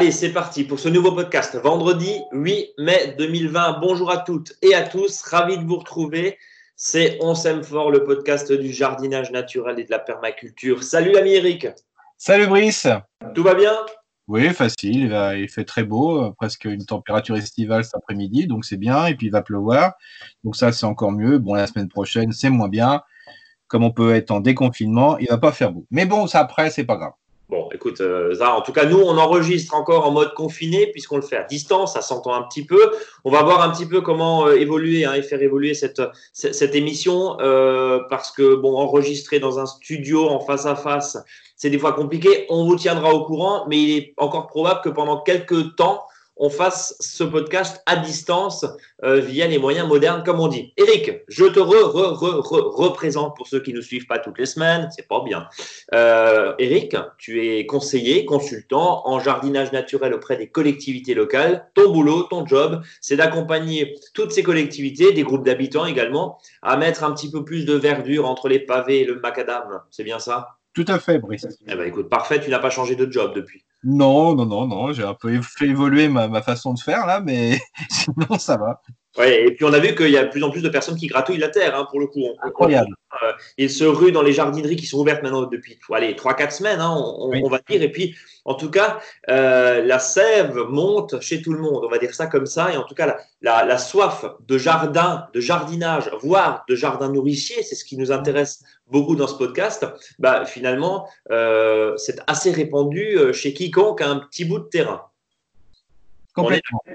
Allez, c'est parti pour ce nouveau podcast. Vendredi 8 mai 2020. Bonjour à toutes et à tous. Ravi de vous retrouver. C'est On s'aime fort, le podcast du jardinage naturel et de la permaculture. Salut ami Eric. Salut Brice. Tout va bien? Oui, facile. Il, fait très beau, euh, presque une température estivale cet après-midi, donc c'est bien. Et puis il va pleuvoir. Donc ça, c'est encore mieux. Bon, la semaine prochaine, c'est moins bien. Comme on peut être en déconfinement, il va pas faire beau. Mais bon, ça après, c'est pas grave. Bon, écoute, euh, en tout cas, nous, on enregistre encore en mode confiné puisqu'on le fait à distance, ça s'entend un petit peu. On va voir un petit peu comment euh, évoluer hein, et faire évoluer cette, cette, émission euh, parce que, bon, enregistrer dans un studio en face à face, c'est des fois compliqué. On vous tiendra au courant, mais il est encore probable que pendant quelques temps, on fasse ce podcast à distance euh, via les moyens modernes, comme on dit. Eric, je te représente pour ceux qui ne suivent pas toutes les semaines, c'est pas bien. Euh, Eric, tu es conseiller, consultant en jardinage naturel auprès des collectivités locales. Ton boulot, ton job, c'est d'accompagner toutes ces collectivités, des groupes d'habitants également, à mettre un petit peu plus de verdure entre les pavés et le macadam. C'est bien ça? Tout à fait, Brice. Eh ben, écoute, parfait, tu n'as pas changé de job depuis. Non, non, non, non, j'ai un peu fait évoluer ma, façon de faire là, mais sinon ça va. Ouais, et puis on a vu qu'il y a de plus en plus de personnes qui gratouillent la terre, hein, pour le coup. Incroyable. Euh, ils se ruent dans les jardineries qui sont ouvertes maintenant depuis allez, 3-4 semaines, hein, on, va dire. Et puis, en tout cas, euh, la sève monte chez tout le monde, on va dire ça comme ça. Et en tout cas, la, la soif de jardin, de jardinage, voire de jardin nourricier, c'est ce qui nous intéresse beaucoup dans ce podcast, bah, finalement, euh, c'est assez répandu chez quiconque a un petit bout de terrain.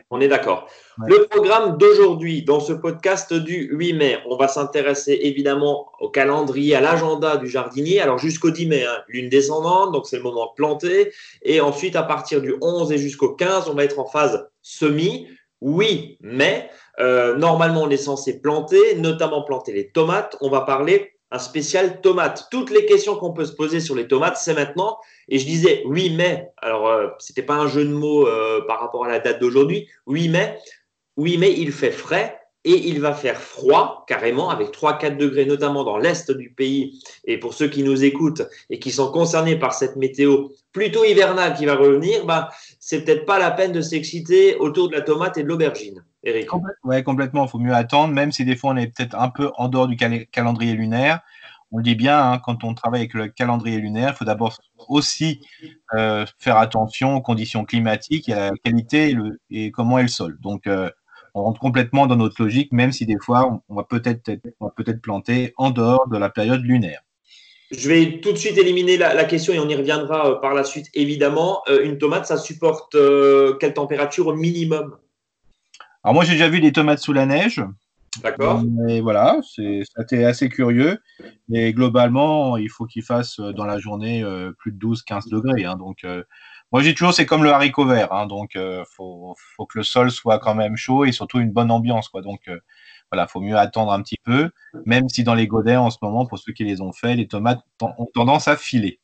On est, d'accord. Le programme d'aujourd'hui, dans ce podcast du 8 mai, on va s'intéresser évidemment au calendrier, à l'agenda du jardinier. Alors jusqu'au 10 mai, hein, lune descendante, donc c'est le moment de planter. Et ensuite, à partir du 11 et jusqu'au 15, on va être en phase semis. Oui, mais euh, normalement, on est censé planter, notamment planter les tomates. On va parler un spécial tomate. Toutes les questions qu'on peut se poser sur les tomates, c'est maintenant. Et je disais oui, mais, alors euh, c'était pas un jeu de mots euh, par rapport à la date d'aujourd'hui. Oui, mais, oui, mais il fait frais et il va faire froid carrément avec 3-4 degrés, notamment dans l'est du pays. Et pour ceux qui nous écoutent et qui sont concernés par cette météo plutôt hivernale qui va revenir, bah, c'est peut-être pas la peine de s'exciter autour de la tomate et de l'aubergine. Eric. Oui, complètement. Il faut mieux attendre, même si des fois on est peut-être un peu en dehors du calendrier lunaire. On le dit bien, hein, quand on travaille avec le calendrier lunaire, il faut d'abord aussi euh, faire attention aux conditions climatiques et à la qualité et, comment est le sol. Donc, euh, on rentre complètement dans notre logique, même si des fois on, va peut-être peut planter en dehors de la période lunaire. Je vais tout de suite éliminer la, question et on y reviendra euh, par la suite, évidemment. une tomate, ça supporte quelle température au minimum? Alors moi j'ai déjà vu des tomates sous la neige. D'accord. Mais voilà, c'était assez curieux. Mais globalement, il faut qu'il fasse euh, dans la journée euh, plus de 12-15 degrés. Hein. donc euh, moi j'ai toujours c'est comme le haricot vert. Hein. donc il faut, que le sol soit quand même chaud et surtout une bonne ambiance. Quoi. Donc voilà, faut mieux attendre un petit peu. Même si dans les godets en ce moment, pour ceux qui les ont fait, les tomates ont tendance à filer.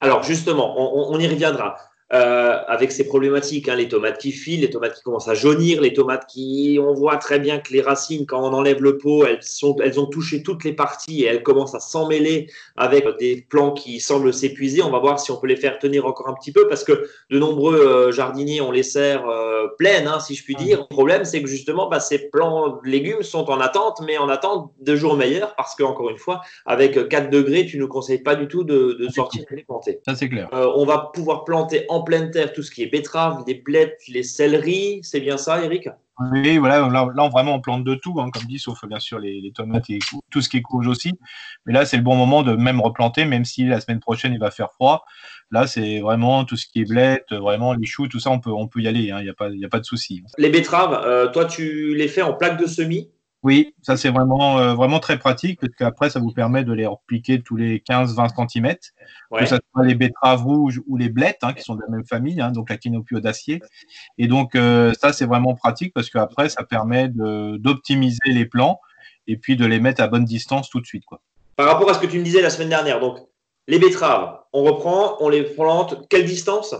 Alors justement, on y reviendra. Euh, avec ces problématiques, hein, les tomates qui filent, les tomates qui commencent à jaunir, les tomates qui, on voit très bien que les racines, quand on enlève le pot, elles, sont, elles ont touché toutes les parties et elles commencent à s'emmêler avec des plants qui semblent s'épuiser. On va voir si on peut les faire tenir encore un petit peu parce que de nombreux euh, jardiniers, on les sert euh, pleines, hein, si je puis dire. Le problème, c'est que justement, bah, ces plants de légumes sont en attente, mais en attente de jours meilleurs parce que, encore une fois, avec 4 degrés, tu ne conseilles pas du tout de, de sortir et les planter. Ça, c'est clair. on va pouvoir planter en pleine terre tout ce qui est betterave, des blettes, les céleris. C'est bien ça, Eric? Oui, voilà. Là, vraiment, on plante de tout, hein, comme dit, sauf bien sûr les, tomates et tout ce qui est courge aussi. Mais là, c'est le bon moment de même replanter, même si la semaine prochaine, il va faire froid. Là, c'est vraiment tout ce qui est blettes, vraiment les choux, tout ça, on peut, on peut y aller. Hein, il n'y a, pas, a pas de souci. Les betteraves, euh, toi, tu les fais en plaque de semis? Oui, ça c'est vraiment, euh, vraiment très pratique parce qu'après ça vous permet de les repliquer tous les 15-20 cm, que ce soit les betteraves rouges ou les blettes, hein, qui sont de la même famille, hein, donc la quinopio d'acier. Et donc euh, ça c'est vraiment pratique parce qu'après ça permet d'optimiser les plants et puis de les mettre à bonne distance tout de suite. Quoi. Par rapport à ce que tu me disais la semaine dernière, donc les betteraves, on reprend, on les plante, quelle distance?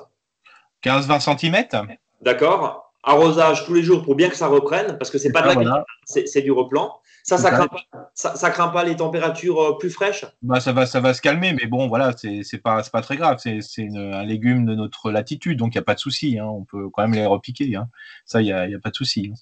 15-20 cm. D'accord. Arrosage tous les jours pour bien que ça reprenne, parce que c'est pas de la voilà. c'est du replant. Ça, ça craint, pas, ça, ça craint pas les températures euh, plus fraîches? Bah, ça, va, ça va se calmer, mais bon, voilà, c'est pas, c'est pas très grave. C'est un légume de notre latitude, donc il n'y a pas de souci. hein. On peut quand même les repiquer. hein. Ça, il n'y a, y a pas de souci.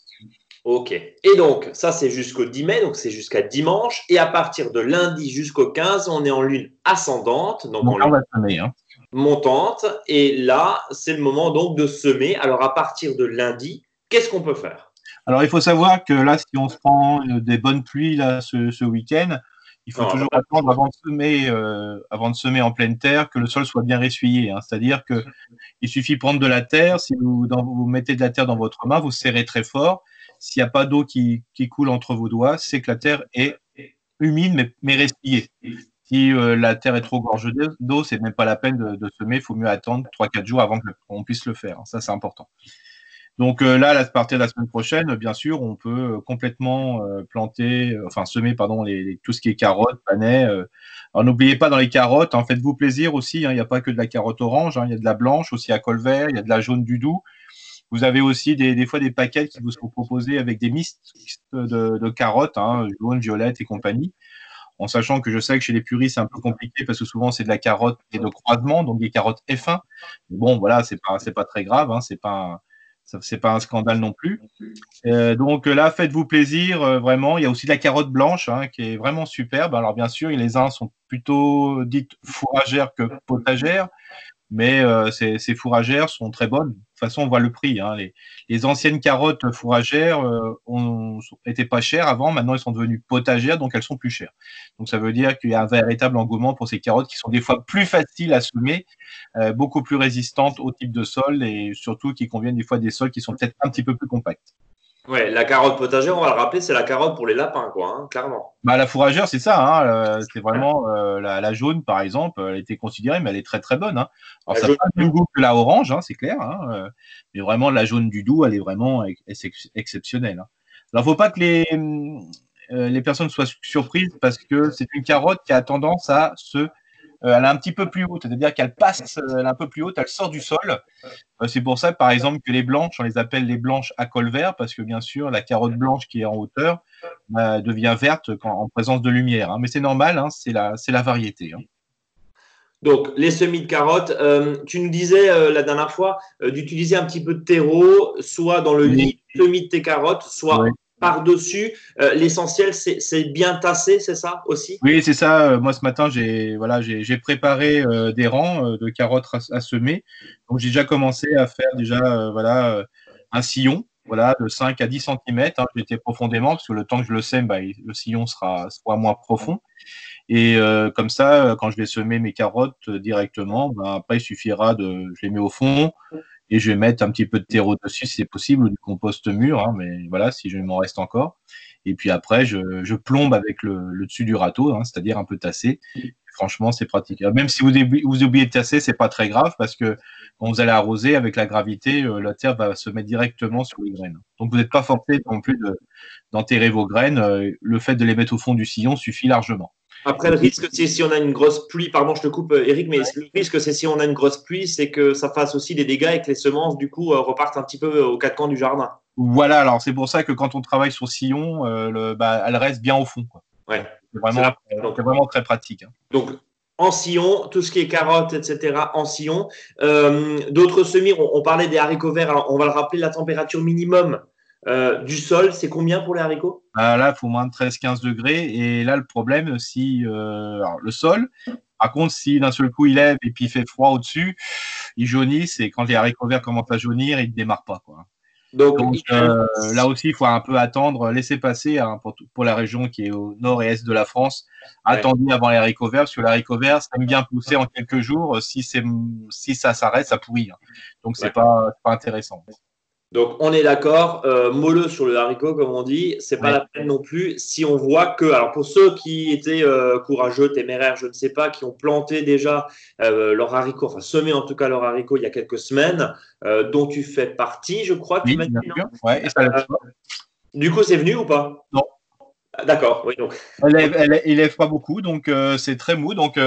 Ok. Et donc, ça, c'est jusqu'au 10 mai, donc c'est jusqu'à dimanche. Et à partir de lundi jusqu'au 15, on est en lune ascendante, donc on va semer. Hein. Montante. Et là, c'est le moment donc de semer. Alors, à partir de lundi, qu'est-ce qu'on peut faire? Alors, il faut savoir que là, si on se prend euh, des bonnes pluies là, ce, ce week-end, il faut Non, toujours attendre avant de, semer, euh, avant de semer en pleine terre que le sol soit bien ressuyé. hein. C'est-à-dire que il suffit de prendre de la terre. Si vous, dans- vous mettez de la terre dans votre main, vous serrez très fort. S'il n'y a pas d'eau qui, qui coule entre vos doigts, c'est que la terre est humide mais, mais ressuyée. Si euh, la terre est trop gorgée d'eau, c'est même pas la peine de, semer. Il faut mieux attendre 3-4 jours avant qu'on puisse le faire. Ça, c'est important. Donc euh, là, à partir de la semaine prochaine, bien sûr, on peut euh, complètement planter, enfin semer, pardon, tout ce qui est carottes, panais. Alors n'oubliez pas dans les carottes, hein, faites-vous plaisir aussi. hein, Il n'y a pas que de la carotte orange, hein, il y a de la blanche aussi à col vert, il y a de la jaune du doux. Vous avez aussi des, fois des paquets qui vous sont proposés avec des mixtes de, de carottes, hein, jaune, violette et compagnie. En sachant que je sais que chez les puristes, c'est un peu compliqué parce que souvent c'est de la carotte et de croisement, donc des carottes F1. Mais bon, voilà, c'est pas, pas très grave, hein, c'est pas, pas un scandale non plus. Euh, donc là, faites-vous plaisir, euh, vraiment. Il y a aussi de la carotte blanche hein, qui est vraiment superbe. Alors bien sûr, les uns sont plutôt dites fourragères que potagères, mais euh, ces fourragères sont très bonnes. Façon, on voit le prix. hein. Les, anciennes carottes fourragères euh, ont, étaient pas chères avant. Maintenant, elles sont devenues potagères, donc elles sont plus chères. Donc ça veut dire qu'il y a un véritable engouement pour ces carottes qui sont des fois plus faciles à semer, euh, beaucoup plus résistantes au type de sol et surtout qui conviennent des fois des sols qui sont peut-être un petit peu plus compacts. Ouais, la carotte potagère, on va le rappeler, c'est la carotte pour les lapins, quoi, hein, clairement. Bah, la fourragère, c'est ça. Hein, euh, c'est vraiment euh, la, la jaune, par exemple, elle été considérée, mais elle est très très bonne. Hein. Alors, La ça n'a pas le même goût que la orange, c'est clair. Euh, mais vraiment, la jaune du doux, elle est vraiment ex- ex- exceptionnelle. Alors, faut pas que les, euh, les personnes soient surprises parce que c'est une carotte qui a tendance à se. Euh, elle est un petit peu plus haute, c'est-à-dire qu'elle passe, euh, elle est un peu plus haute, elle sort du sol. Euh, c'est pour ça, par exemple, que les blanches, on les appelle les blanches à col vert, parce que bien sûr, la carotte blanche qui est en hauteur, euh, devient verte quand, en présence de lumière. hein. Mais c'est normal, hein, c'est la, variété. hein. Donc, les semis de carottes, euh, tu nous disais euh, la dernière fois euh, d'utiliser un petit peu de terreau, soit dans le Oui. du semis de tes carottes, soit Oui. Par-dessus. Euh, L'essentiel, c'est bien tassé, c'est ça aussi? Oui, c'est ça. Euh, Moi, ce matin, j'ai voilà, préparé euh, des rangs de carottes à, semer. Donc, j'ai déjà commencé à faire déjà voilà, un sillon voilà, de 5 à 10 cm. Hein, J'étais profondément, parce que le temps que je le sème, bah, le sillon sera, moins profond. Et comme ça, quand je vais semer mes carottes directement, bah, après, il suffira de. Les mets au fond et je vais mettre un petit peu de terreau dessus si c'est possible, ou du compost mûr, hein, mais voilà, si je m'en reste encore. Et puis après, je, plombe avec le, dessus du râteau, hein, c'est-à-dire un peu tassé. Franchement, c'est pratique. Même si vous, oubliez- de tasser, c'est pas très grave parce que quand vous allez arroser avec la gravité, euh, la terre va se mettre directement sur les graines. Donc vous n'êtes pas forcé non plus de- d'enterrer vos graines. Euh, Le fait de les mettre au fond du sillon suffit largement. Après, le risque, c'est si on a une grosse pluie, pardon, je te coupe, euh, Eric, mais le risque, c'est si on a une grosse pluie, c'est que ça fasse aussi des dégâts et que les semences, du coup, euh, repartent un petit peu euh, aux quatre coins du jardin. Voilà, alors c'est pour ça que quand on travaille sur sillon, euh, le- bah, elle reste bien au fond. quoi. Ouais. C'est vraiment, là. Donc- vraiment très pratique. hein. Donc, en sillon, tout ce qui est carottes, etc., en sillon. Euh, D'autres semis, on, on parlait des haricots verts. Alors, on va le rappeler, la température minimum euh, du sol, c'est combien pour les haricots? Bah, là, il faut moins de 13-15 degrés. Et là, le problème, si euh, alors, le sol, par contre, si d'un seul coup il lève et puis il fait froid au-dessus, ils jaunissent. Et quand les haricots verts commencent à jaunir, ils ne démarrent pas. Quoi. Donc, Donc euh, là aussi, il faut un peu attendre, laisser passer hein, pour, la région qui est au nord et est de la France. Ouais. Attendez avant les haricots verts, parce que les haricots verts, ça aime bien pousser en quelques jours. Si, ça s'arrête, ça pourrit. hein. Donc Ouais. pas, c'est pas intéressant. Donc, on est d'accord, euh, molleux sur le haricot, comme on dit, c'est pas Ouais. la peine non plus. Si on voit que, alors pour ceux qui étaient euh, courageux, téméraires, je ne sais pas, qui ont planté déjà euh, leur haricot, enfin semé en tout cas leur haricot il y a quelques semaines, euh, dont tu fais partie, je crois. tu Oui, bien sûr. Ouais, et ça lève pas. Du coup, c'est venu ou pas? Non. Ah, D'accord, oui, donc. Elle lève, elle, il lève pas beaucoup, donc c'est très mou. Donc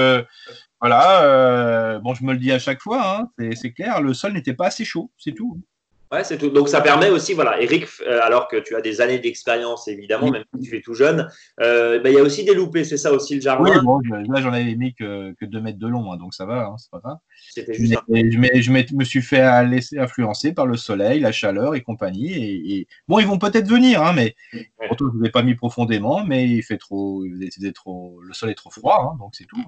voilà, bon, je me le dis à chaque fois, hein, c'est clair, le sol n'était pas assez chaud, c'est tout. Ouais, c'est tout. Donc ça permet aussi, voilà, Eric, euh, alors que tu as des années d'expérience évidemment, même si tu es tout jeune, euh, bah, il y a aussi des loupés, c'est ça aussi le jardin. Oui, bon, là j'en avais mis que, que 2 mètres de long, hein, donc ça va, hein, c'est pas grave. C'était juste. Mais, je, je, me suis fait laisser influencer par le soleil, la chaleur et compagnie. Et, bon, ils vont peut-être venir, hein, mais pourtant je ne vous ai pas mis profondément, mais il fait trop, trop, le sol est trop froid, hein, donc c'est tout.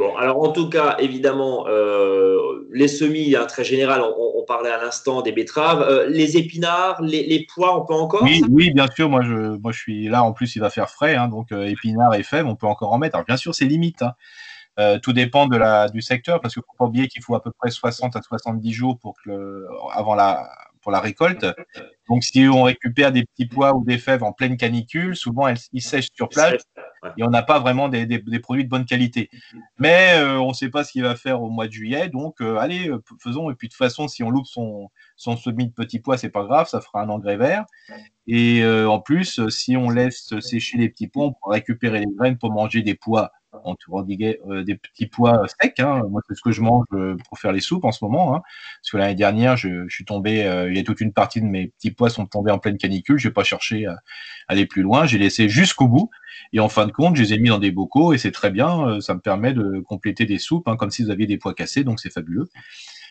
Bon, alors en tout cas, évidemment, euh, les semis, hein, très général, on, parlait à l'instant des betteraves. Euh, les épinards, les, pois, on peut encore oui, oui, bien sûr. Moi je, moi, je suis là. En plus, il va faire frais. Hein, donc, euh, épinards et fèves, on peut encore en mettre. Alors, bien sûr, c'est limite. Hein. tout dépend de la, du secteur, parce qu'il ne faut pas oublier qu'il faut à peu près 60 à 70 jours pour que avant la, pour la récolte. Donc, si on récupère des petits pois ou des fèves en pleine canicule, souvent ils sèchent sur place et on n'a pas vraiment des, produits de bonne qualité. Mais euh, on ne sait pas ce qu'il va faire au mois de juillet, donc euh, allez, euh, faisons. Et puis de toute façon, si on loupe son, son semis de petits pois, c'est pas grave, ça fera un engrais vert. Et en plus, si on laisse sécher les petits pois, on pourra récupérer les graines pour manger des pois on euh, des petits pois secs. Hein. Moi, c'est ce que je mange euh, pour faire les soupes en ce moment. Hein. Parce que l'année dernière, je, suis tombé, euh, il y a toute une partie de mes petits pois sont tombés en pleine canicule. Je n'ai pas cherché à aller plus loin. J'ai laissé jusqu'au bout. Et en fin de compte, je les ai mis dans des bocaux et c'est très bien. Ça me permet de compléter des soupes, hein, comme si vous aviez des pois cassés. Donc, c'est fabuleux.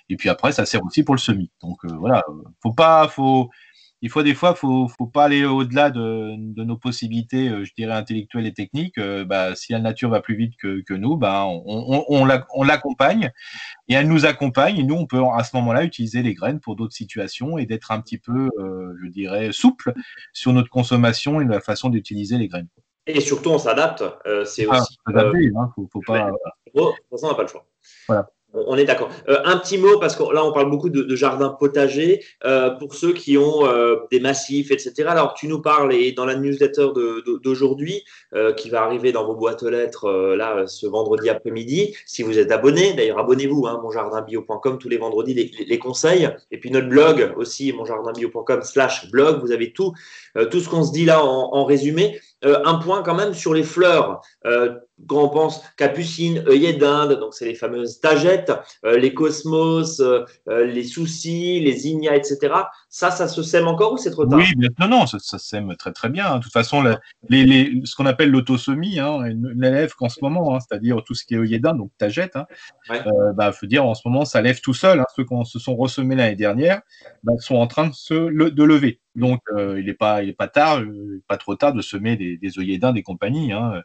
Et puis après, ça sert aussi pour le semis. Donc voilà, faut pas, il faut des fois, faut, faut pas aller au-delà de, nos possibilités, euh, je dirais intellectuelles et techniques. Euh, bah, si la nature va plus vite que, nous, bah, on, on, l'accompagne et elle nous accompagne. Et nous, on peut à ce moment-là utiliser les graines pour d'autres situations et d'être un petit peu, euh, je dirais, souple sur notre consommation et la façon d'utiliser les graines. Et surtout, on s'adapte. c'est ah, aussi. Hein, faut, faut pas. on n'a pas le choix. Voilà. On est d'accord. Euh, un petit mot, parce que là, on parle beaucoup de, de jardins potagers, euh, pour ceux qui ont euh, des massifs, etc. Alors, tu nous parles, et dans la newsletter d'aujourd'hui, qui va arriver dans vos boîtes aux lettres, là, ce vendredi après-midi, si vous êtes abonné, d'ailleurs, abonnez-vous, hein, monjardinbio.com, tous les vendredis, les, conseils. Et puis, notre blog aussi, monjardinbio.com slash blog, vous avez tout, tout ce qu'on se dit là en résumé. Un point quand même sur les fleurs quand on pense capucine, œillet d'Inde, donc c'est les fameuses tagettes, euh, les cosmos, euh, euh, les soucis, les ignas, etc. Ça, ça se sème encore ou c'est trop tard? Oui, non, non, ça, sème très très bien. De toute façon, les, les, ce qu'on appelle l'autosomie hein, n'élève qu'en ce moment, hein, c'est-à-dire tout ce qui est œillet d'Inde, donc tagette, hein, bah, faut dire en ce moment, ça lève tout seul. Hein, ceux qui se sont ressemés l'année dernière bah, sont en train de se de lever. Donc, il n'est pas, il est pas tard, pas trop tard de semer des, des œillets d'Inde et compagnie. Hein.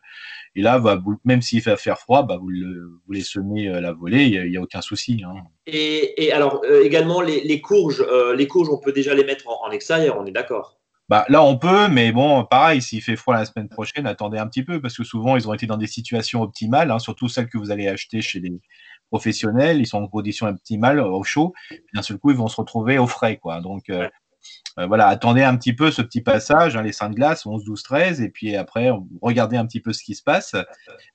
Et là, bah, même s'il va faire froid, bah, vous, les semez à la volée, il n'y a, aucun souci. Hein. Et, alors, euh, également, les, courges, euh, les courges, on peut déjà les mettre en, extérieur, on est d'accord? Bah, là, on peut, mais bon, pareil, s'il fait froid la semaine prochaine, attendez un petit peu, parce que souvent, ils ont été dans des situations optimales, hein, surtout celles que vous allez acheter chez les professionnels, ils sont en conditions optimales, au chaud, d'un seul coup, ils vont se retrouver au frais. Quoi. Donc, euh, euh, voilà, attendez un petit peu ce petit passage, hein, les seins de glace, 11, 12, 13, et puis après, regardez un petit peu ce qui se passe.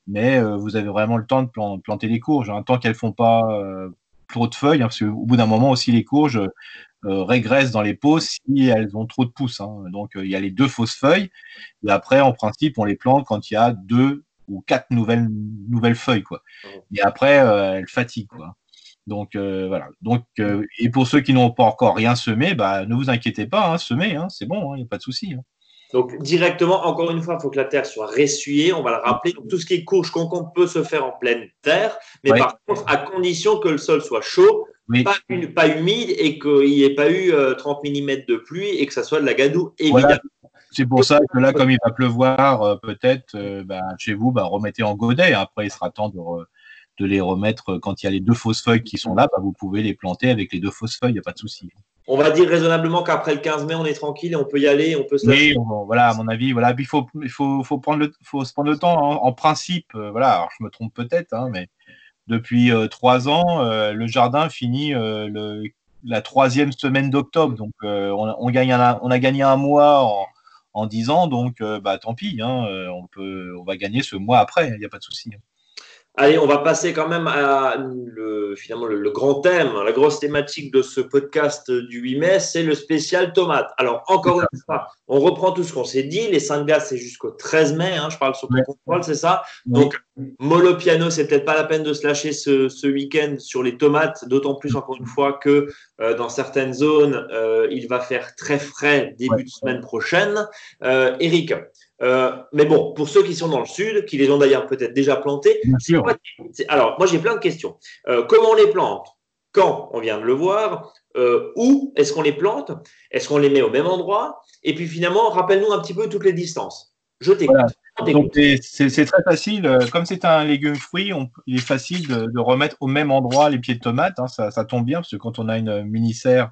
Mais euh, vous avez vraiment le temps de planter les courges, hein, tant qu'elles font pas euh, trop de feuilles, hein, parce qu'au bout d'un moment aussi, les courges régressent dans les pots si elles ont trop de pousses. Donc, il y a les deux fausses feuilles, et après, en principe, on les plante quand il y a deux ou quatre nouvelles, nouvelles feuilles. Quoi. Et après, elles fatiguent. Quoi. Donc euh, voilà. Donc euh, et pour ceux qui n'ont pas encore rien semé, bah, ne vous inquiétez pas, hein, semez, hein, c'est bon, il hein, n'y a pas de souci. Donc directement, encore une fois, il faut que la terre soit ressuyée, on va le rappeler. Donc, tout ce qui est courge concombre peut se faire en pleine terre, mais par contre à condition que le sol soit chaud, pas, humide et qu'il n'y ait pas eu 30 euh, mm de pluie et que ça soit de la gadoue, évidemment. C'est pour ça que là, comme il va pleuvoir, peut-être bah, chez vous, bah, remettez en godet. Après, il sera temps de, de les remettre quand il y a les deux fausses feuilles qui sont là, bah, vous pouvez les planter avec les deux fausses feuilles, il n'y a pas de souci. On va dire raisonnablement qu'après le 15 mai, on est tranquille et on peut y aller, on peut se Oui, voilà, à mon avis, voilà. il faut, il faut, faut, prendre le, faut se prendre le temps. En, principe, euh, voilà, alors je me trompe peut-être, hein, mais depuis euh, trois ans, euh, le jardin finit le, la troisième semaine d'octobre. Donc, on, gagne on a gagné un mois en, en 10 ans, donc bah, tant pis, hein, on, peut, on va gagner ce mois après, il n'y a pas de souci. Allez, on va passer quand même à le, finalement le, grand thème, la grosse thématique de ce podcast du 8 mai, c'est le spécial tomate. Alors, encore une fois, on reprend tout ce qu'on s'est dit. Les 5 gars, c'est jusqu'au 13 mai, hein, je parle sur ton contrôle, c'est ça Donc, mollo piano, c'est peut-être pas la peine de se lâcher ce, week-end sur les tomates, d'autant plus, encore une fois, que euh, dans certaines zones, euh, il va faire très frais début de semaine prochaine. Euh, Eric, euh, mais bon, pour ceux qui sont dans le sud, qui les ont d'ailleurs peut-être déjà plantés, alors moi j'ai plein de questions. Euh, comment on les plante? Quand On vient de le voir. Euh, où est-ce qu'on les plante? Est-ce qu'on les met au même endroit? Et puis finalement, rappelle-nous un petit peu toutes les distances. Je t'écoute. C'est très facile. Comme c'est un légume fruit, il est facile de, remettre au même endroit les pieds de tomates. Hein. ça, ça, tombe bien parce que quand on a une mini-serre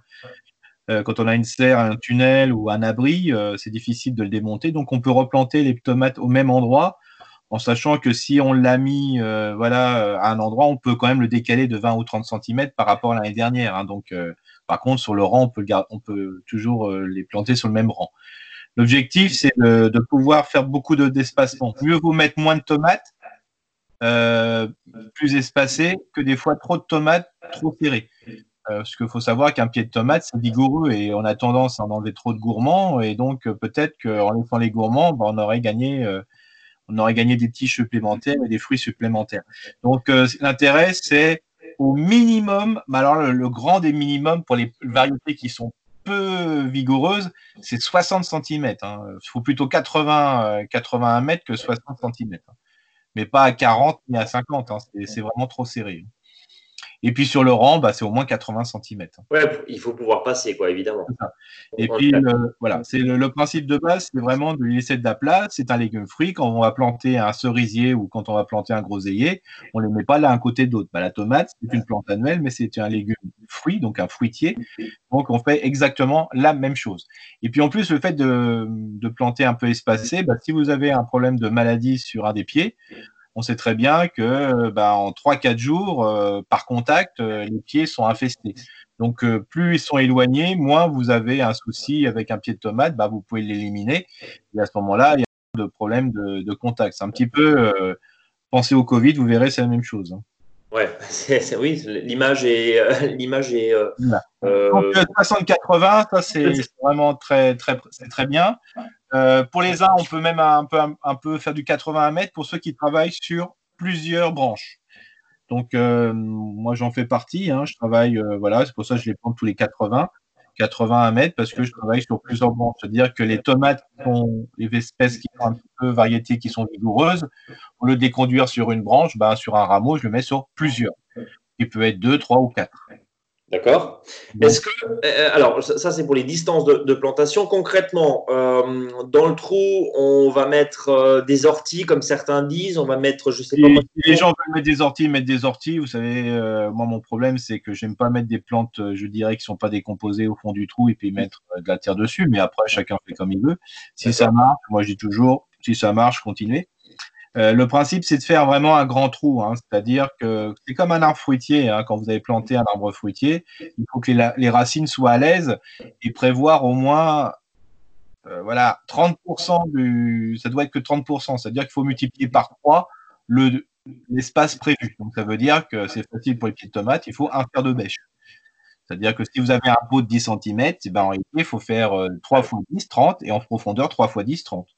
euh, quand on a une serre, un tunnel ou un abri, euh, c'est difficile de le démonter. Donc, on peut replanter les tomates au même endroit, en sachant que si on l'a mis euh, voilà, à un endroit, on peut quand même le décaler de 20 ou 30 cm par rapport à l'année dernière. Hein. Donc, par contre, sur le rang, on peut, on peut toujours les planter sur le même rang. L'objectif, c'est de, pouvoir faire beaucoup d'espacement. Mieux vous mettre moins de tomates, plus espacées, que des fois trop de tomates trop serrées. Euh, parce qu'il faut savoir qu'un pied de tomate, c'est vigoureux et on a tendance à en enlever trop de gourmands. Et donc, euh, peut-être qu'en laissant les gourmands, ben, on, aurait gagné, euh, on aurait gagné des tiges supplémentaires et des fruits supplémentaires. Donc, l'intérêt, c'est au minimum, mais alors le, grand des minimums pour les variétés qui sont peu vigoureuses, c'est 60 cm. Hein. Il faut plutôt 80, 81 mètres que 60 cm. Hein. Mais pas à 40 ni à 50. Hein. C'est vraiment trop serré. Et puis sur le rang, bah, c'est au moins 80 cm. Ouais, il faut pouvoir passer, quoi, évidemment. Et puis, voilà, c'est le, principe de base, c'est vraiment de lui laisser de la place. C'est un légume fruit. Quand on va planter un cerisier ou quand on va planter un groseillier, on ne les met pas l'un à côté de l'autre. Bah, la tomate, c'est une plante annuelle, mais c'est un légume fruit, donc un fruitier. Donc, on fait exactement la même chose. Et puis, en plus, le fait de, planter un peu espacé, bah, si vous avez un problème de maladie sur un des pieds, on sait très bien que bah, en 3-4 jours, euh, par contact, euh, les pieds sont infestés. Donc, euh, plus ils sont éloignés, moins vous avez un souci avec un pied de tomate, bah, vous pouvez l'éliminer. Et à ce moment-là, il y a de problème de, contact. C'est un petit peu, pensez au Covid, vous verrez, c'est la même chose. Hein. Ouais, oui, l'image est, l'image est. 60-80, ça c'est vraiment très, très, très bien. Euh, pour les uns, on peut même un peu, faire du 80 mètres pour ceux qui travaillent sur plusieurs branches. Donc, euh, moi, j'en fais partie. Hein. je travaille, euh, voilà, c'est pour ça que je les prends tous les 80, 81 mètres, parce que je travaille sur plusieurs branches. C'est-à-dire que les tomates sont les espèces qui sont un peu variétés, qui sont vigoureuses. Au lieu de les sur une branche, ben, sur un rameau, je le mets sur plusieurs. Il peut être deux, trois ou quatre. D'accord. Est-ce que, euh, alors ça c'est pour les distances de, plantation. Concrètement, euh, dans le trou, on va mettre euh, des orties comme certains disent. On va mettre, je sais pas. les gens veulent mettre des orties, mettre des orties. Vous savez, moi mon problème c'est que j'aime pas mettre des plantes, je dirais, qui sont pas décomposées au fond du trou et puis mettre de la terre dessus. Mais après chacun fait comme il veut. Si ça marche, moi je dis toujours, si ça marche, continuez. Euh, le principe, c'est de faire vraiment un grand trou, hein. c'est-à-dire que c'est comme un arbre fruitier. Hein. quand vous avez planté un arbre fruitier, il faut que les, racines soient à l'aise et prévoir au moins euh, voilà, 30% du. Ça doit être que 30%, c'est-à-dire qu'il faut multiplier par 3 l'espace prévu. Donc ça veut dire que c'est facile pour les petites tomates, il faut un fer de bêche. C'est-à-dire que si vous avez un pot de 10 cm, eh ben, en réalité, il faut faire 3 x 10, 30, et en profondeur 3 x 10, 30.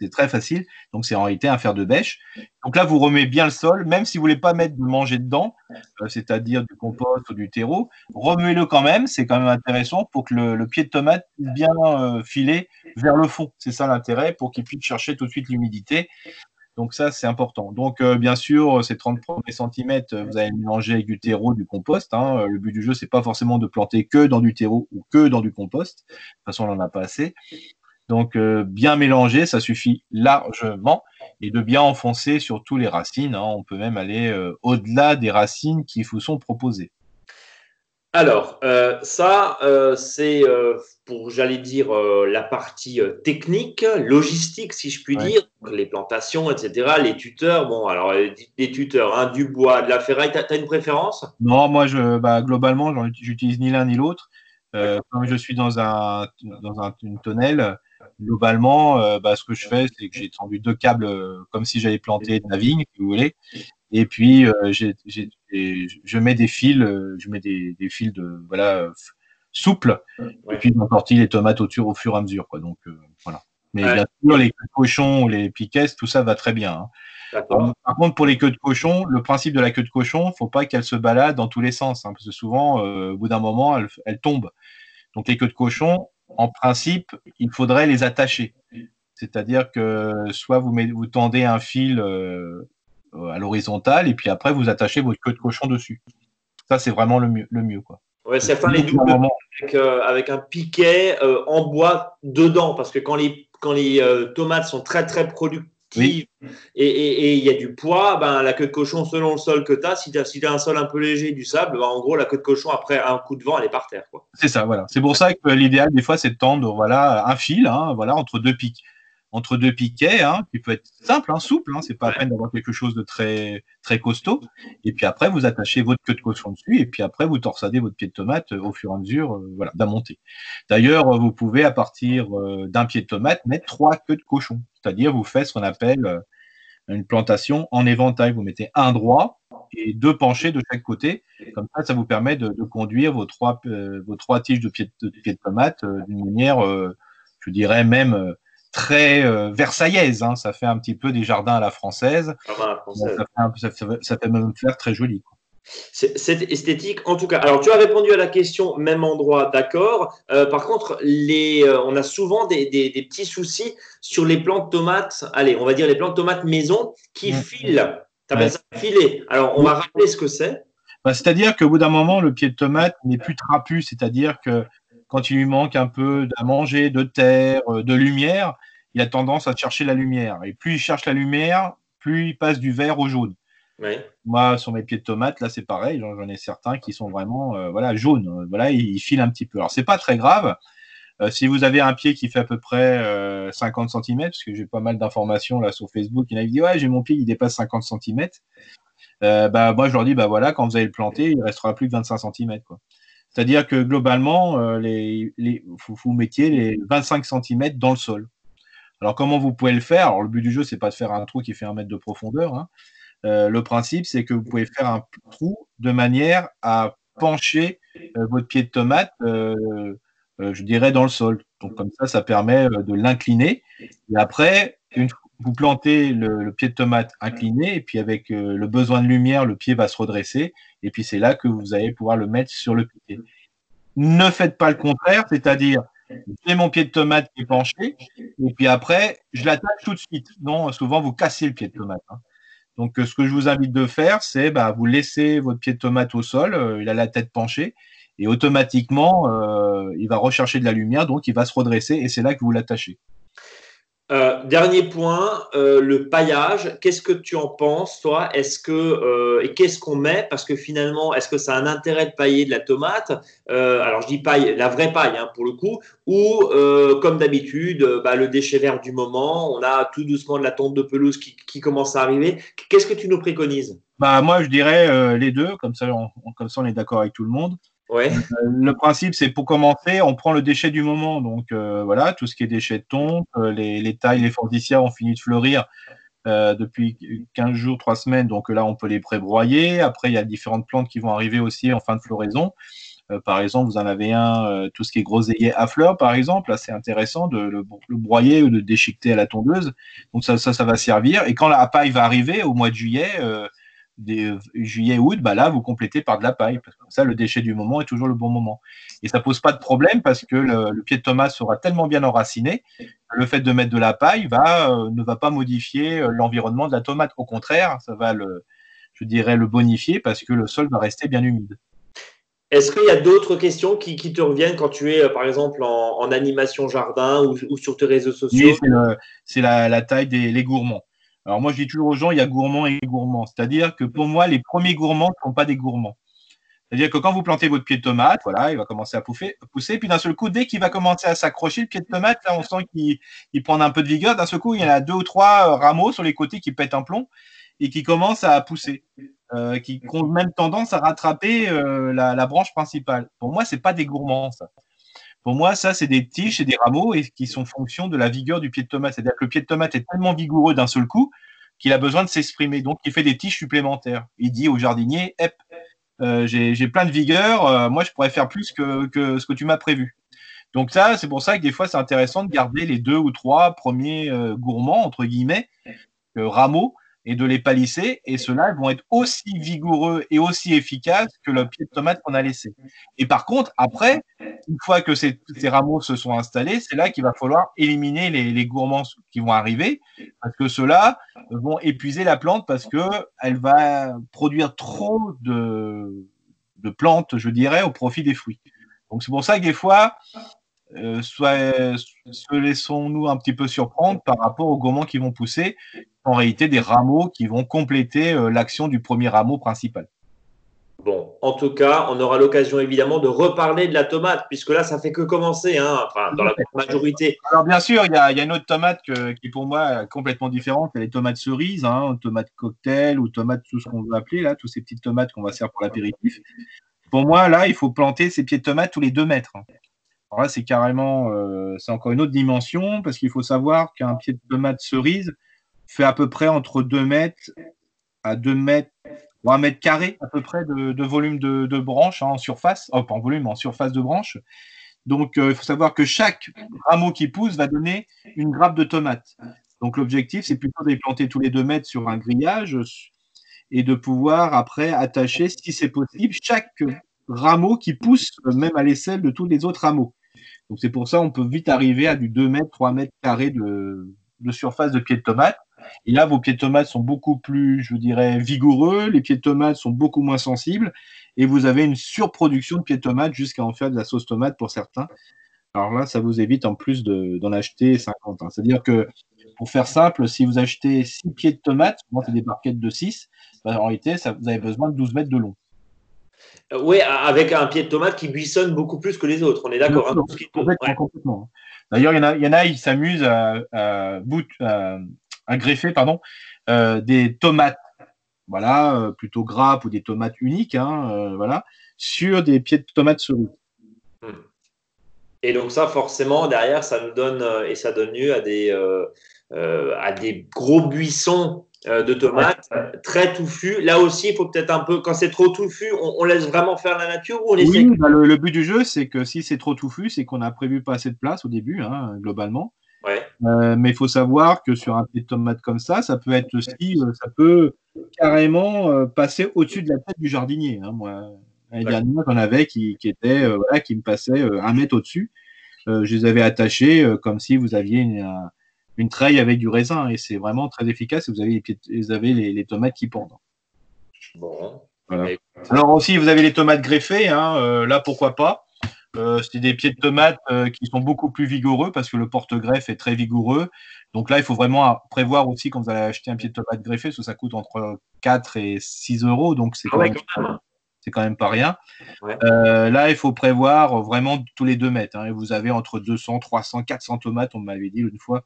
C'est très facile. Donc, c'est en réalité un fer de bêche. Donc là, vous remettez bien le sol, même si vous voulez pas mettre de manger dedans, euh, c'est-à-dire du compost ou du terreau, remuez-le quand même. C'est quand même intéressant pour que le, pied de tomate puisse bien euh, filer vers le fond. C'est ça l'intérêt pour qu'il puisse chercher tout de suite l'humidité. Donc ça, c'est important. Donc euh, bien sûr, ces 30 premiers centimètres, vous allez mélanger avec du terreau, du compost. Hein. Le but du jeu, c'est pas forcément de planter que dans du terreau ou que dans du compost. De toute façon, on n'en a pas assez. Donc euh, bien mélanger, ça suffit largement et de bien enfoncer sur tous les racines. Hein. On peut même aller euh, au-delà des racines qui vous sont proposées. Alors, euh, ça, c'est pour, j'allais dire, la partie technique, logistique, si je puis dire, les plantations, etc., les tuteurs. Bon, alors, des tuteurs, hein, du bois, de la ferraille, tu as, une préférence? Non, moi, je, bah, globalement, j'utilise ni l'un ni l'autre. comme je suis dans, un, dans un, une tonnelle, globalement, bah, ce que je fais, c'est que j'ai tendu deux câbles comme si j'allais planter de la vigne, si vous voulez. Et puis, je mets des fils, je mets des, fils de voilà souples. Et puis, j'entortille les tomates au, au fur et à mesure. Quoi. Donc, voilà. Mais bien sûr, les cochons, les piquets, tout ça va très bien. Hein. Par contre, pour les queues de cochon, le principe de la queue de cochon, faut pas qu'elle se balade dans tous les sens, hein, parce que souvent, euh, au bout d'un moment, elle, elle, tombe. Donc les queues de cochon, en principe, il faudrait les attacher. C'est-à-dire que soit vous, tendez un fil euh, à l'horizontale et puis après vous attachez votre queue de cochon dessus. Ça, c'est vraiment le mieux. Le mieux quoi. Ouais, certains les doubles avec, euh, avec, un piquet en bois dedans, parce que quand les, quand les tomates sont très très et il y a du poids, ben, la queue de cochon, selon le sol que tu as, si tu as, un sol un peu léger, du sable, ben, en gros, la queue de cochon, après un coup de vent, elle est par terre. C'est ça, voilà. C'est pour ça que l'idéal, des fois, c'est de tendre voilà, un fil hein, voilà, entre deux pics entre deux piquets, hein, qui peut être simple, hein, souple, hein, c'est pas la peine d'avoir quelque chose de très très costaud. Et puis après, vous attachez votre queue de cochon dessus, et puis après, vous torsadez votre pied de tomate euh, au fur et à mesure, euh, voilà, d'un monter. D'ailleurs, vous pouvez à partir euh, d'un pied de tomate mettre trois queues de cochon, c'est-à-dire vous faites ce qu'on appelle une plantation en éventail. Vous mettez un droit et deux penchés de chaque côté. Comme ça, ça vous permet de, conduire vos trois, vos trois tiges de pied de, pied de tomate d'une manière, je dirais même très euh, versaillaise. Hein. Ça fait un petit peu des jardins à la française. Ça, fait même faire très joli. C'est esthétique, en tout cas. Alors, tu as répondu à la question même endroit, d'accord. Euh, par contre, les, euh, on a souvent des, petits soucis sur les plantes tomates. Allez, on va dire les plantes tomates maison qui mmh. filent. Tu as ça filer. Alors, on va rappeler ce que c'est. Bah, c'est-à-dire qu'au bout d'un moment, le pied de tomate n'est plus trapu. C'est-à-dire que quand il lui manque un peu à manger, de terre, euh, de lumière, il a tendance à chercher la lumière. Et plus il cherche la lumière, plus il passe du vert au jaune. Moi, sur mes pieds de tomates, là, c'est pareil. J'en ai certains qui sont vraiment euh, voilà, jaunes. Voilà, ils, filent un petit peu. Alors, c'est pas très grave. Euh, si vous avez un pied qui fait à peu près 50 cm, parce que j'ai pas mal d'informations là sur Facebook, il y en a qui disent Ouais, j'ai mon pied qui dépasse 50 cm. bah, moi, je leur dis bah voilà, quand vous allez le planter, il restera plus que 25 cm. Quoi. C'est-à-dire que globalement, euh, vous, mettiez les 25 cm dans le sol. Alors comment vous pouvez le faire? Alors le but du jeu, c'est pas de faire un trou qui fait un mètre de profondeur. Hein. Euh, le principe, c'est que vous pouvez faire un trou de manière à pencher euh, votre pied de tomate, je dirais, dans le sol. Donc comme ça, ça permet de l'incliner. Et après, vous plantez le, pied de tomate incliné, et puis avec le besoin de lumière, le pied va se redresser, et puis c'est là que vous allez pouvoir le mettre sur le pied. Ne faites pas le contraire, c'est-à-dire j'ai mon pied de tomate qui est penché, et puis après, je l'attaque tout de suite. Non, souvent, vous cassez le pied de tomate. Hein. Donc, ce que je vous invite de faire, c'est bah, vous laissez votre pied de tomate au sol, euh, il a la tête penchée, et automatiquement, euh, il va rechercher de la lumière, donc il va se redresser, et c'est là que vous l'attachez. Euh, dernier point, euh, le paillage. Qu'est-ce que tu en penses, toi? Est-ce que euh, et qu'est-ce qu'on met? Parce que finalement, est-ce que ça a un intérêt de pailler de la tomate? Alors je dis paille, la vraie paille hein, pour le coup, ou comme d'habitude, bah, le déchet vert du moment. On a tout doucement de la tonte de pelouse qui, commence à arriver. Qu'est-ce que tu nous préconises? Bah moi, je dirais les deux. Comme ça, comme ça, on est d'accord avec tout le monde. Euh, le principe, c'est pour commencer, on prend le déchet du moment. Donc euh, voilà, tout ce qui est déchets de tonte, euh, les, les tailles, les fordycias ont fini de fleurir depuis 15 jours, 3 semaines. Donc là, on peut les prébroyer. Après, il y a différentes plantes qui vont arriver aussi en fin de floraison. par exemple, vous en avez un, tout ce qui est groseillier à fleurs, par exemple. Là, c'est intéressant de le, broyer ou de déchiqueter à la tondeuse. Donc ça, ça, ça va servir. Et quand la paille va arriver au mois de juillet, des euh, juillet août, bah là vous complétez par de la paille parce que ça le déchet du moment est toujours le bon moment et ça pose pas de problème parce que le, pied de tomate sera tellement bien enraciné le fait de mettre de la paille va euh, ne va pas modifier euh, l'environnement de la tomate au contraire ça va le je dirais le bonifier parce que le sol va rester bien humide. Est-ce qu'il y a d'autres questions qui, te reviennent quand tu es, par exemple, en, animation jardin ou, sur tes réseaux sociaux? Oui, c'est la, la, taille des les gourmands. Alors moi, je dis toujours aux gens, il y a gourmand et gourmand. C'est-à-dire que pour moi, les premiers gourmands ne sont pas des gourmands. C'est-à-dire que quand vous plantez votre pied de tomate, voilà, il va commencer à pousser, pousser puis d'un seul coup, dès qu'il va commencer à s'accrocher, le pied de tomate, là, on sent qu'il prend un peu de vigueur. D'un seul coup, il y en a deux ou trois euh, rameaux sur les côtés qui pètent un plomb et qui commencent à pousser, euh, qui ont même tendance à rattraper euh, la, branche principale. Pour moi, c'est pas des gourmands, ça. Pour moi, ça, c'est des tiges et des rameaux et qui sont fonction de la vigueur du pied de tomate. C'est-à-dire que le pied de tomate est tellement vigoureux d'un seul coup qu'il a besoin de s'exprimer. Donc, il fait des tiges supplémentaires. Il dit au jardinier, Hep, euh, j'ai plein de vigueur, euh, moi, je pourrais faire plus que, que ce que tu m'as prévu. Donc ça, c'est pour ça que des fois, c'est intéressant de garder les deux ou trois premiers euh, gourmands, entre guillemets, rameaux, et de les palisser. Et ceux-là vont être aussi vigoureux et aussi efficaces que le pied de tomate qu'on a laissé. Et par contre, après, une fois que ces, rameaux se sont installés, c'est là qu'il va falloir éliminer les, gourmands qui vont arriver, parce que ceux-là vont épuiser la plante parce que elle va produire trop de, plantes, je dirais, au profit des fruits. Donc c'est pour ça que des fois, euh, se laissons-nous un petit peu surprendre par rapport aux gourmands qui vont pousser, en réalité des rameaux qui vont compléter euh, l'action du premier rameau principal. Bon, en tout cas, on aura l'occasion évidemment de reparler de la tomate, puisque là, ça fait que commencer, hein, enfin, dans la majorité. Alors, bien sûr, il y, a, une autre tomate qui, pour moi, est complètement différente. C'est les tomates cerises, hein, tomates cocktail ou tomates, tout ce qu'on veut appeler, là, tous ces petites tomates qu'on va servir pour l'apéritif. Pour moi, là, il faut planter ces pieds de tomates tous les deux mètres. Alors là, c'est carrément, euh, c'est encore une autre dimension, parce qu'il faut savoir qu'un pied de tomate cerise, fait à peu près entre 2 mètres à 2 mètres ou 1 mètre carré à peu près de, volume de, de branches hein, en surface, oh, pas en volume, en surface de branches. Donc euh, il faut savoir que chaque rameau qui pousse va donner une grappe de tomates. Donc l'objectif, c'est plutôt de les planter tous les 2 mètres sur un grillage et de pouvoir après attacher, si c'est possible, chaque rameau qui pousse même à l'aisselle de tous les autres rameaux. Donc c'est pour ça on peut vite arriver à du 2 mètres, 3 mètres carrés de, de surface de pied de tomate. Et là, vos pieds de tomates sont beaucoup plus, je dirais, vigoureux, les pieds de tomates sont beaucoup moins sensibles, et vous avez une surproduction de pieds de tomates jusqu'à en faire de la sauce tomate pour certains. Alors là, ça vous évite en plus d'en acheter 50. Hein. C'est-à-dire que, pour faire simple, si vous achetez 6 pieds de tomates, moi c'est des barquettes de 6, bah, en réalité, vous avez besoin de 12 mètres de long. Euh, oui, avec un pied de tomate qui buissonne beaucoup plus que les autres, on est d'accord. Hein, complètement. D'ailleurs, il y en a, il y en a ils s'amusent à, à, à greffer pardon, euh, des tomates, voilà, euh, plutôt grappes ou des tomates uniques, hein, euh, voilà, sur des pieds de tomates cerises. Hmm. Et donc ça, forcément, derrière, ça nous donne et ça donne lieu à des, à des gros buissons de tomates très touffus. Là aussi, il faut peut-être un peu, quand c'est trop touffu, on, laisse vraiment faire la nature ou on laisse Oui, bah, le, but du jeu, c'est que si c'est trop touffu, c'est qu'on a prévu pas assez de place au début, hein, globalement. Euh, mais il faut savoir que sur un pied de tomate comme ça, ça peut être aussi, euh, ça peut carrément euh, passer au-dessus de la tête du jardinier. Hein, moi, l'année dernière, j'en avais qui, qui était, voilà, qui me passaient un mètre au-dessus. je les avais attachés comme si vous aviez une, une treille avec du raisin et c'est vraiment très efficace. Vous avez les, vous avez les, tomates qui pendent. Bon. Alors aussi, vous avez les tomates greffées. Hein, là, pourquoi pas euh, c'est des pieds de tomates euh, qui sont beaucoup plus vigoureux parce que le porte-greffe est très vigoureux. Donc là, il faut vraiment prévoir aussi quand vous allez acheter un pied de tomate greffé, parce que ça coûte entre 4 et 6 euros. Donc c'est quand, quand, même pas rien. Euh, là, il faut prévoir vraiment tous les 2 mètres. Hein. vous avez entre 200, 300, 400 tomates, on m'avait dit une fois,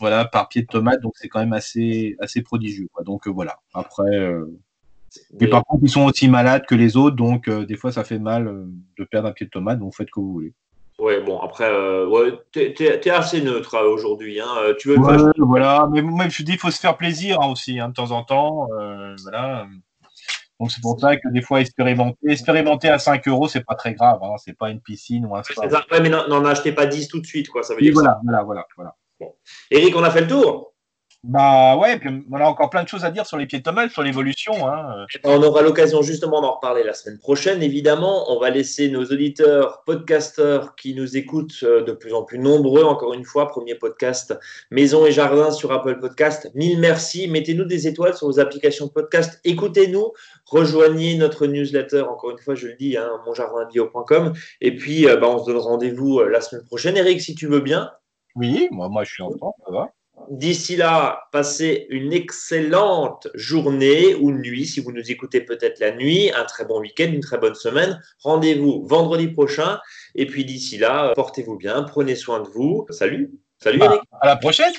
voilà, par pied de tomate. Donc c'est quand même assez, assez prodigieux. Donc voilà. Après. Mais par contre, ils sont aussi malades que les autres, donc euh, des fois, ça fait mal euh, de perdre un pied de tomate, donc faites que vous voulez. Ouais, bon, après, euh, ouais, t'es, es, assez neutre aujourd'hui. Hein. Tu veux voilà, mais moi, je dis, il faut se faire plaisir hein, aussi, hein, de temps en temps. voilà. Donc, c'est pour ça que des fois, expérimenter, expérimenter à 5 euros, c'est pas très grave. Hein, c'est pas une piscine ou un spa. Ouais, mais n'en achetez pas 10 tout de suite, quoi. Ça veut dire voilà, voilà, voilà, voilà. Bon. Eric, on a fait le tour? Bah ouais, on a encore plein de choses à dire sur les pieds de sur l'évolution. Hein. On aura l'occasion justement d'en reparler la semaine prochaine. Évidemment, on va laisser nos auditeurs, podcasteurs qui nous écoutent euh, de plus en plus nombreux. Encore une fois, premier podcast Maison et Jardin sur Apple Podcast. Mille merci. Mettez-nous des étoiles sur vos applications de podcast. Écoutez-nous. Rejoignez notre newsletter. Encore une fois, je le dis, hein, monjardinbio.com. Et puis, euh, bah, on se donne rendez-vous euh, la semaine prochaine. Eric, si tu veux bien. Oui, moi, moi je suis en France, ça va. D'ici là, passez une excellente journée ou nuit, si vous nous écoutez peut-être la nuit, un très bon week-end, une très bonne semaine. Rendez-vous vendredi prochain. Et puis d'ici là, portez-vous bien, prenez soin de vous. Salut. Salut Eric. À la prochaine.